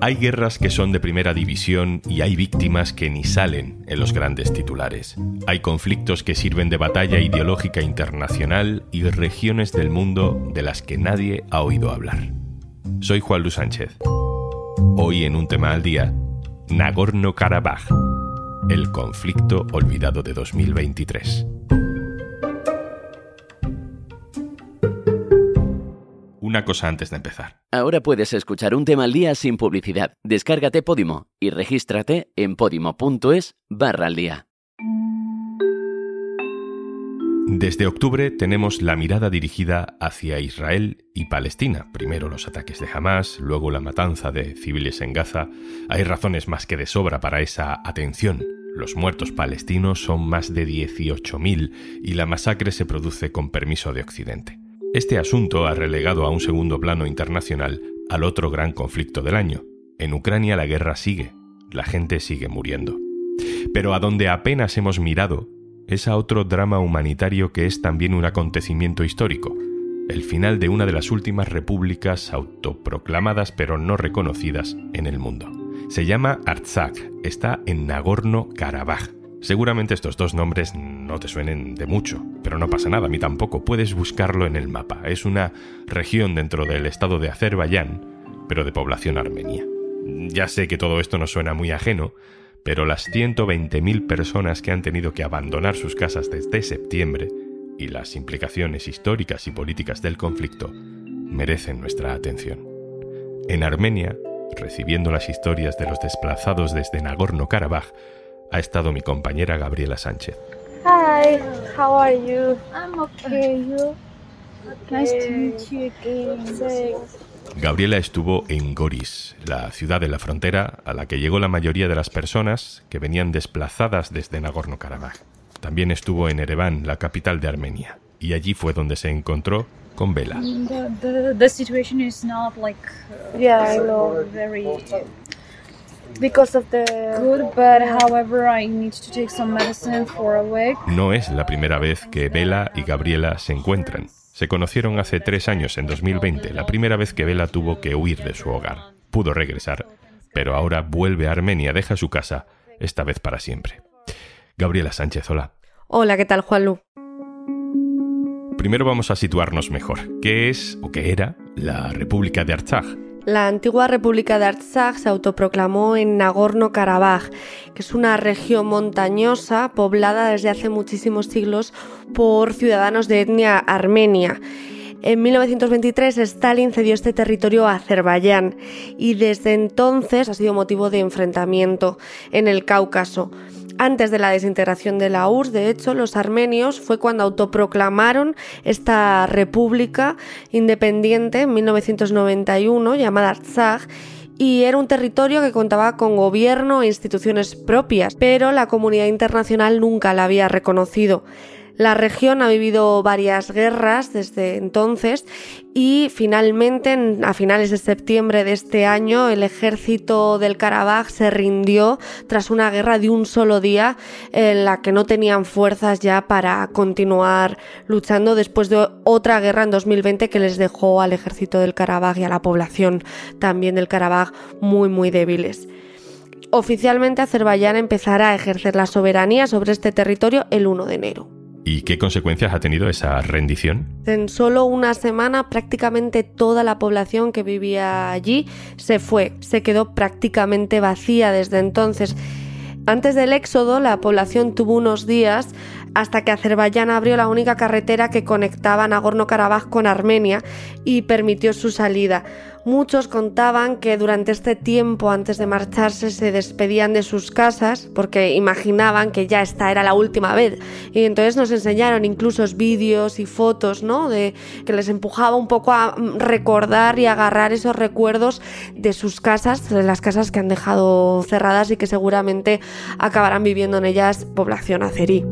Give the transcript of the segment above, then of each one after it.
Hay guerras que son de primera división y hay víctimas que ni salen en los grandes titulares. Hay conflictos que sirven de batalla ideológica internacional y regiones del mundo de las que nadie ha oído hablar. Soy Juan Luis Sánchez. Hoy en un tema al día, Nagorno-Karabaj, el conflicto olvidado de 2023. Una cosa antes de empezar. Ahora puedes escuchar un tema al día sin publicidad. Descárgate Podimo y regístrate en podimo.es barra al día. Desde octubre tenemos la mirada dirigida hacia Israel y Palestina. Primero los ataques de Hamas, luego la matanza de civiles en Gaza. Hay razones más que de sobra para esa atención. Los muertos palestinos son más de 18.000 y la masacre se produce con permiso de Occidente. Este asunto ha relegado a un segundo plano internacional al otro gran conflicto del año. En Ucrania la guerra sigue, la gente sigue muriendo. Pero a donde apenas hemos mirado es a otro drama humanitario que es también un acontecimiento histórico, el final de una de las últimas repúblicas autoproclamadas pero no reconocidas en el mundo. Se llama Artsakh, está en Nagorno-Karabaj Seguramente estos dos nombres no te suenen de mucho, pero no pasa nada, a mí tampoco. Puedes buscarlo en el mapa. Es una región dentro del estado de Azerbaiyán, pero de población armenia. Ya sé que todo esto nos suena muy ajeno, pero las 120.000 personas que han tenido que abandonar sus casas desde septiembre y las implicaciones históricas y políticas del conflicto merecen nuestra atención. En Armenia, recibiendo las historias de los desplazados desde Nagorno-Karabaj, ha estado mi compañera Gabriela Sánchez. Hi, how are you? I'm okay. You? Nice to meet you again. Gabriela estuvo en Goris, la ciudad de la frontera a la que llegó la mayoría de las personas que venían desplazadas desde Nagorno-Karabaj. También estuvo en Ereván, la capital de Armenia, y allí fue donde se encontró con Bela. The, the, situation is not like uh, yeah, I no es la primera vez que Bella y Gabriela se encuentran. Se conocieron hace tres años, en 2020, la primera vez que Bella tuvo que huir de su hogar. Pudo regresar, pero ahora vuelve a Armenia, deja su casa, esta vez para siempre. Gabriela Sánchez, hola. Hola, ¿qué tal, Juanlu? Primero vamos a situarnos mejor. ¿Qué es o qué era la República de Artsakh? La antigua República de Artsakh se autoproclamó en Nagorno-Karabaj, que es una región montañosa poblada desde hace muchísimos siglos por ciudadanos de etnia armenia. En 1923 Stalin cedió este territorio a Azerbaiyán y desde entonces ha sido motivo de enfrentamiento en el Cáucaso. Antes de la desintegración de la URSS, de hecho, los armenios fue cuando autoproclamaron esta república independiente en 1991 llamada Artsakh y era un territorio que contaba con gobierno e instituciones propias, pero la comunidad internacional nunca la había reconocido. La región ha vivido varias guerras desde entonces y finalmente, a finales de septiembre de este año, el ejército del Karabaj se rindió tras una guerra de un solo día en la que no tenían fuerzas ya para continuar luchando después de otra guerra en 2020 que les dejó al ejército del Karabaj y a la población también del Karabaj muy muy débiles. Oficialmente Azerbaiyán empezará a ejercer la soberanía sobre este territorio el 1 de enero. ¿Y qué consecuencias ha tenido esa rendición? En solo una semana prácticamente toda la población que vivía allí se fue, se quedó prácticamente vacía desde entonces. Antes del éxodo, la población tuvo unos días hasta que Azerbaiyán abrió la única carretera que conectaba Nagorno-Karabaj con Armenia y permitió su salida. Muchos contaban que durante este tiempo antes de marcharse se despedían de sus casas porque imaginaban que ya esta era la última vez. Y entonces nos enseñaron incluso vídeos y fotos, ¿no? De que les empujaba un poco a recordar y agarrar esos recuerdos de sus casas, de las casas que han dejado cerradas y que seguramente acabarán viviendo en ellas población azerí.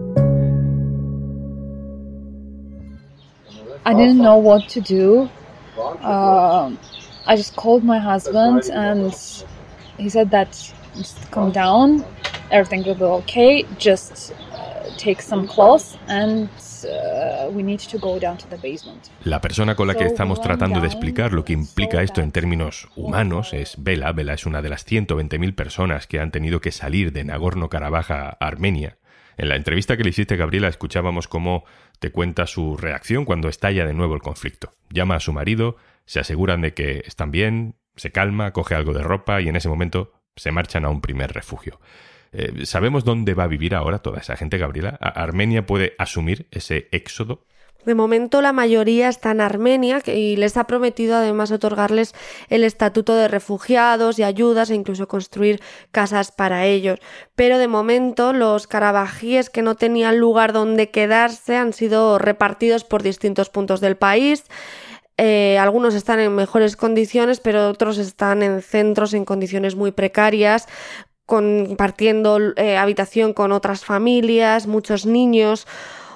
I didn't know what to do. Uh, I just called my husband and he said that just calm down, everything will be okay. Just uh, take some clothes and uh, La persona con la que estamos tratando de explicar lo que implica esto en términos humanos es Vela. Vela es una de las 120.000 personas que han tenido que salir de Nagorno-Karabaj a Armenia. En la entrevista que le hiciste, Gabriela, escuchábamos cómo te cuenta su reacción cuando estalla de nuevo el conflicto. Llama a su marido, se aseguran de que están bien, se calma, coge algo de ropa y en ese momento se marchan a un primer refugio. Eh, ¿Sabemos dónde va a vivir ahora toda esa gente, Gabriela? ¿Armenia puede asumir ese éxodo? De momento la mayoría está en Armenia y les ha prometido además otorgarles el estatuto de refugiados y ayudas e incluso construir casas para ellos. Pero de momento los carabajíes que no tenían lugar donde quedarse han sido repartidos por distintos puntos del país. Eh, algunos están en mejores condiciones, pero otros están en centros en condiciones muy precarias, compartiendo eh, habitación con otras familias, muchos niños.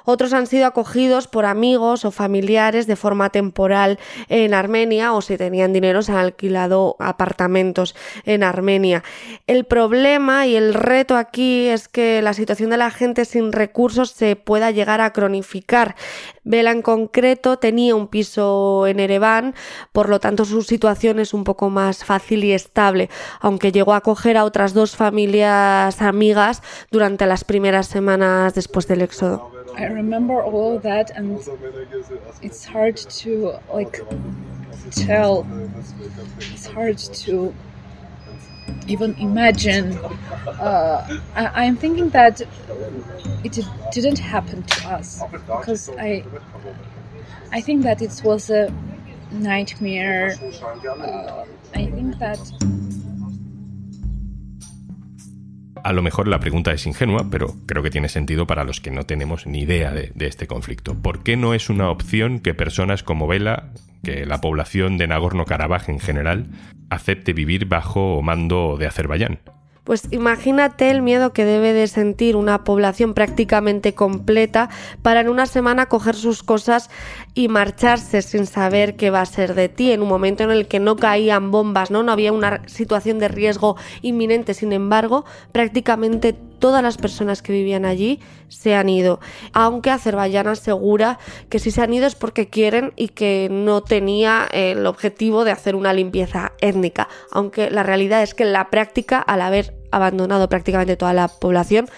Otros han sido acogidos por amigos o familiares de forma temporal en Armenia o si tenían dinero se han alquilado apartamentos en Armenia. El problema y el reto aquí es que la situación de la gente sin recursos se pueda llegar a cronificar. Vela en concreto tenía un piso en Ereván, por lo tanto su situación es un poco más fácil y estable, aunque llegó a acoger a otras dos familias amigas durante las primeras semanas después del éxodo. I remember all of that, and it's hard to like tell. It's hard to even imagine. Uh, I, I'm thinking that it didn't happen to us because I, I think that it was a nightmare. Uh, I think that. A lo mejor la pregunta es ingenua, pero creo que tiene sentido para los que no tenemos ni idea de, este conflicto. ¿Por qué no es una opción que personas como Vela, que la población de Nagorno-Karabaj en general, acepte vivir bajo mando de Azerbaiyán? Pues imagínate el miedo que debe de sentir una población prácticamente completa para en una semana coger sus cosas y marcharse sin saber qué va a ser de ti en un momento en el que no caían bombas, ¿no? No había una situación de riesgo inminente, sin embargo, prácticamente todas las personas que vivían allí se han ido. Aunque Azerbaiyán asegura que si se han ido es porque quieren y que no tenía el objetivo de hacer una limpieza étnica. Aunque la realidad es que en la práctica, al haber abandonado prácticamente toda la población,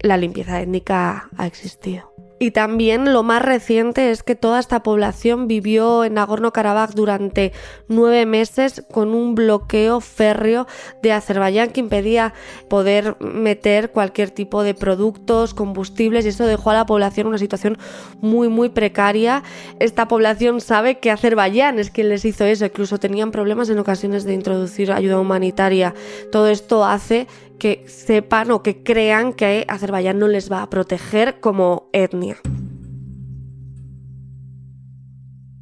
la limpieza étnica ha existido. Y también lo más reciente es que toda esta población vivió en Nagorno-Karabaj durante nueve meses con un bloqueo férreo de Azerbaiyán que impedía poder meter cualquier tipo de productos, combustibles y eso dejó a la población en una situación muy muy precaria. Esta población sabe que Azerbaiyán es quien les hizo eso, incluso tenían problemas en ocasiones de introducir ayuda humanitaria. Todo esto hace que sepan o que crean que Azerbaiyán no les va a proteger como etnia.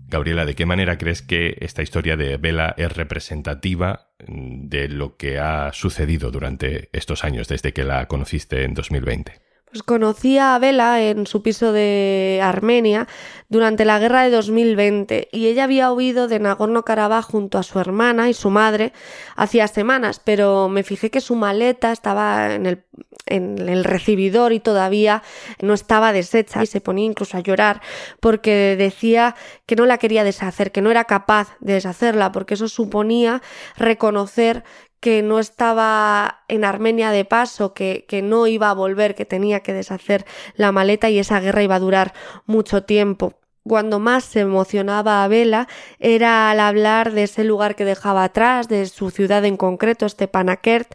Gabriela, ¿de qué manera crees que esta historia de Vela es representativa de lo que ha sucedido durante estos años desde que la conociste en 2020? Pues conocí a Vela en su piso de Armenia durante la guerra de 2020 y ella había huido de Nagorno-Karabaj junto a su hermana y su madre hacía semanas, pero me fijé que su maleta estaba en el, en el recibidor y todavía no estaba deshecha y se ponía incluso a llorar porque decía que no la quería deshacer, que no era capaz de deshacerla porque eso suponía reconocer que no estaba en Armenia de paso, que, que, no iba a volver, que tenía que deshacer la maleta y esa guerra iba a durar mucho tiempo. Cuando más se emocionaba a Vela era al hablar de ese lugar que dejaba atrás, de su ciudad en concreto, Stepanakert,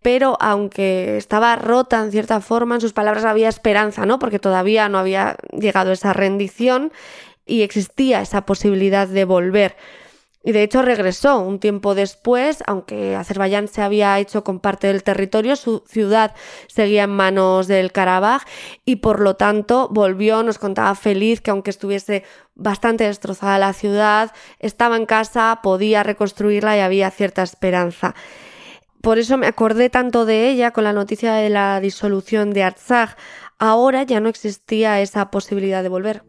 pero aunque estaba rota en cierta forma, en sus palabras había esperanza, ¿no? Porque todavía no había llegado esa rendición y existía esa posibilidad de volver. Y de hecho regresó un tiempo después, aunque Azerbaiyán se había hecho con parte del territorio, su ciudad seguía en manos del Karabaj y por lo tanto volvió, nos contaba feliz que aunque estuviese bastante destrozada la ciudad, estaba en casa, podía reconstruirla y había cierta esperanza. Por eso me acordé tanto de ella con la noticia de la disolución de Artsakh. Ahora ya no existía esa posibilidad de volver.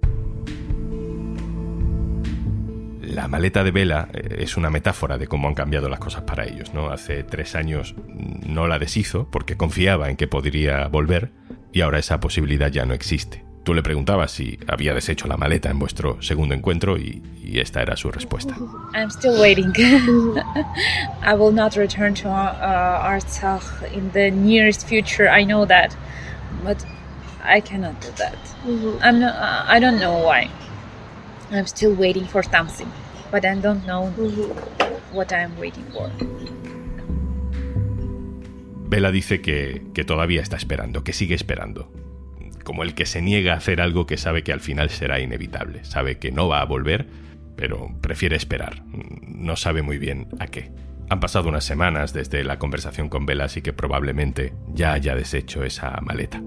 La maleta de Vela eh, es una metáfora de cómo han cambiado las cosas para ellos. ¿no? Hace tres años no la deshizo porque confiaba en que podría volver y ahora esa posibilidad ya no existe. Tú le preguntabas si había deshecho la maleta en vuestro segundo encuentro y, y esta era su respuesta. I'm still waiting. I will not return to uh, Artsakh in the nearest future. I know that, but I cannot do that. I'm not, I don't know why. I'm still waiting for something, but I don't know what I'm waiting for. Vela dice que, que todavía está esperando, que sigue esperando. Como el que se niega a hacer algo que sabe que al final será inevitable. Sabe que no va a volver, pero prefiere esperar. No sabe muy bien a qué. Han pasado unas semanas desde la conversación con Vela, así que probablemente ya haya deshecho esa maleta.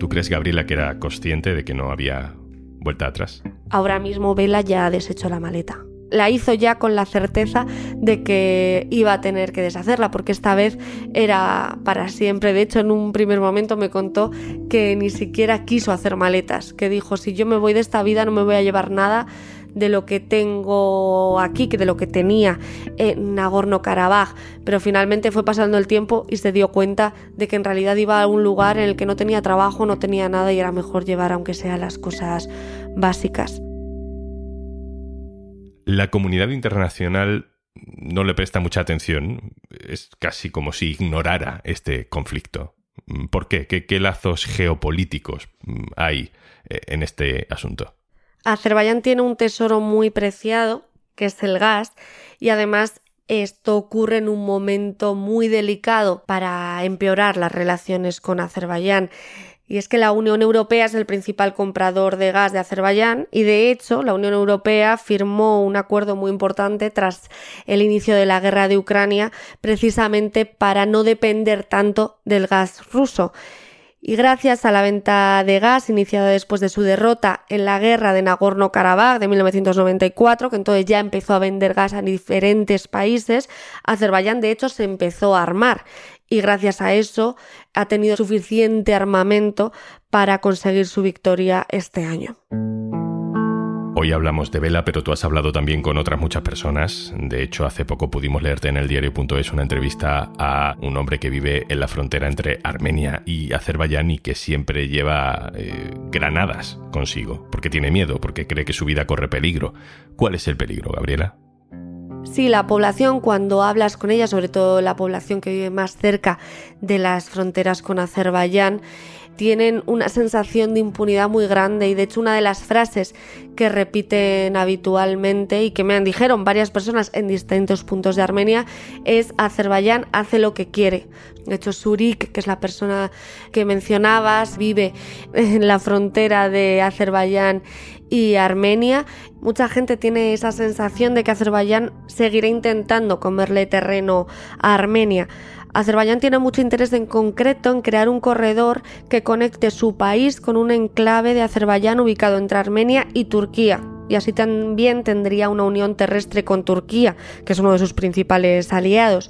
¿Tú crees, Gabriela, que era consciente de que no había vuelta atrás? Ahora mismo Vela ya ha deshecho la maleta. La hizo ya con la certeza de que iba a tener que deshacerla, porque esta vez era para siempre. De hecho, en un primer momento me contó que ni siquiera quiso hacer maletas, que dijo, si yo me voy de esta vida no me voy a llevar nada de lo que tengo aquí, que de lo que tenía en Nagorno-Karabaj, pero finalmente fue pasando el tiempo y se dio cuenta de que en realidad iba a un lugar en el que no tenía trabajo, no tenía nada y era mejor llevar aunque sea las cosas básicas. La comunidad internacional no le presta mucha atención, es casi como si ignorara este conflicto. ¿Por qué? ¿Qué, qué lazos geopolíticos hay eh, en este asunto? Azerbaiyán tiene un tesoro muy preciado, que es el gas, y además esto ocurre en un momento muy delicado para empeorar las relaciones con Azerbaiyán. Y es que la Unión Europea es el principal comprador de gas de Azerbaiyán y de hecho la Unión Europea firmó un acuerdo muy importante tras el inicio de la guerra de Ucrania precisamente para no depender tanto del gas ruso. Y gracias a la venta de gas iniciada después de su derrota en la guerra de Nagorno-Karabaj de 1994, que entonces ya empezó a vender gas a diferentes países, Azerbaiyán de hecho se empezó a armar y gracias a eso ha tenido suficiente armamento para conseguir su victoria este año. Hoy hablamos de Vela, pero tú has hablado también con otras muchas personas. De hecho, hace poco pudimos leerte en el diario.es una entrevista a un hombre que vive en la frontera entre Armenia y Azerbaiyán y que siempre lleva eh, granadas consigo, porque tiene miedo, porque cree que su vida corre peligro. ¿Cuál es el peligro, Gabriela? Sí, la población, cuando hablas con ella, sobre todo la población que vive más cerca de las fronteras con Azerbaiyán, tienen una sensación de impunidad muy grande y de hecho una de las frases que repiten habitualmente y que me han dijeron varias personas en distintos puntos de Armenia es Azerbaiyán hace lo que quiere. De hecho Surik, que es la persona que mencionabas, vive en la frontera de Azerbaiyán y Armenia, mucha gente tiene esa sensación de que Azerbaiyán seguirá intentando comerle terreno a Armenia. Azerbaiyán tiene mucho interés en concreto en crear un corredor que conecte su país con un enclave de Azerbaiyán ubicado entre Armenia y Turquía. Y así también tendría una unión terrestre con Turquía, que es uno de sus principales aliados.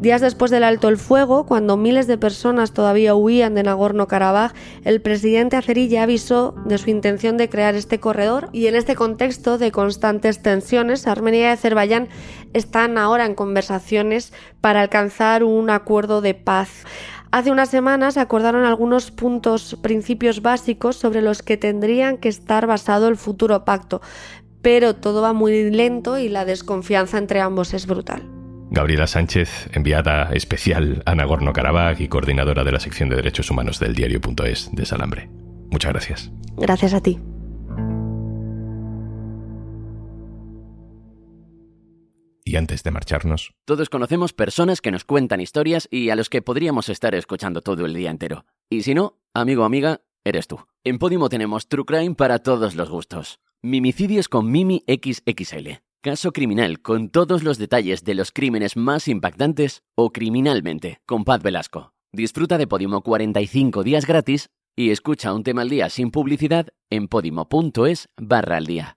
Días después del alto el fuego, cuando miles de personas todavía huían de Nagorno-Karabaj, el presidente azerí ya avisó de su intención de crear este corredor y en este contexto de constantes tensiones, Armenia y Azerbaiyán están ahora en conversaciones para alcanzar un acuerdo de paz. Hace unas semanas acordaron algunos puntos, principios básicos sobre los que tendrían que estar basado el futuro pacto, pero todo va muy lento y la desconfianza entre ambos es brutal. Gabriela Sánchez, enviada especial a Nagorno-Karabaj y coordinadora de la sección de Derechos Humanos del diario.es de Salambre. Muchas gracias. Gracias a ti. Y antes de marcharnos... Todos conocemos personas que nos cuentan historias y a los que podríamos estar escuchando todo el día entero. Y si no, amigo o amiga, eres tú. En Podimo tenemos True Crime para todos los gustos. Mimicidios con Mimi XXL. Caso criminal con todos los detalles de los crímenes más impactantes o criminalmente con Paz Velasco. Disfruta de Podimo 45 días gratis y escucha un tema al día sin publicidad en podimo.es barra al día.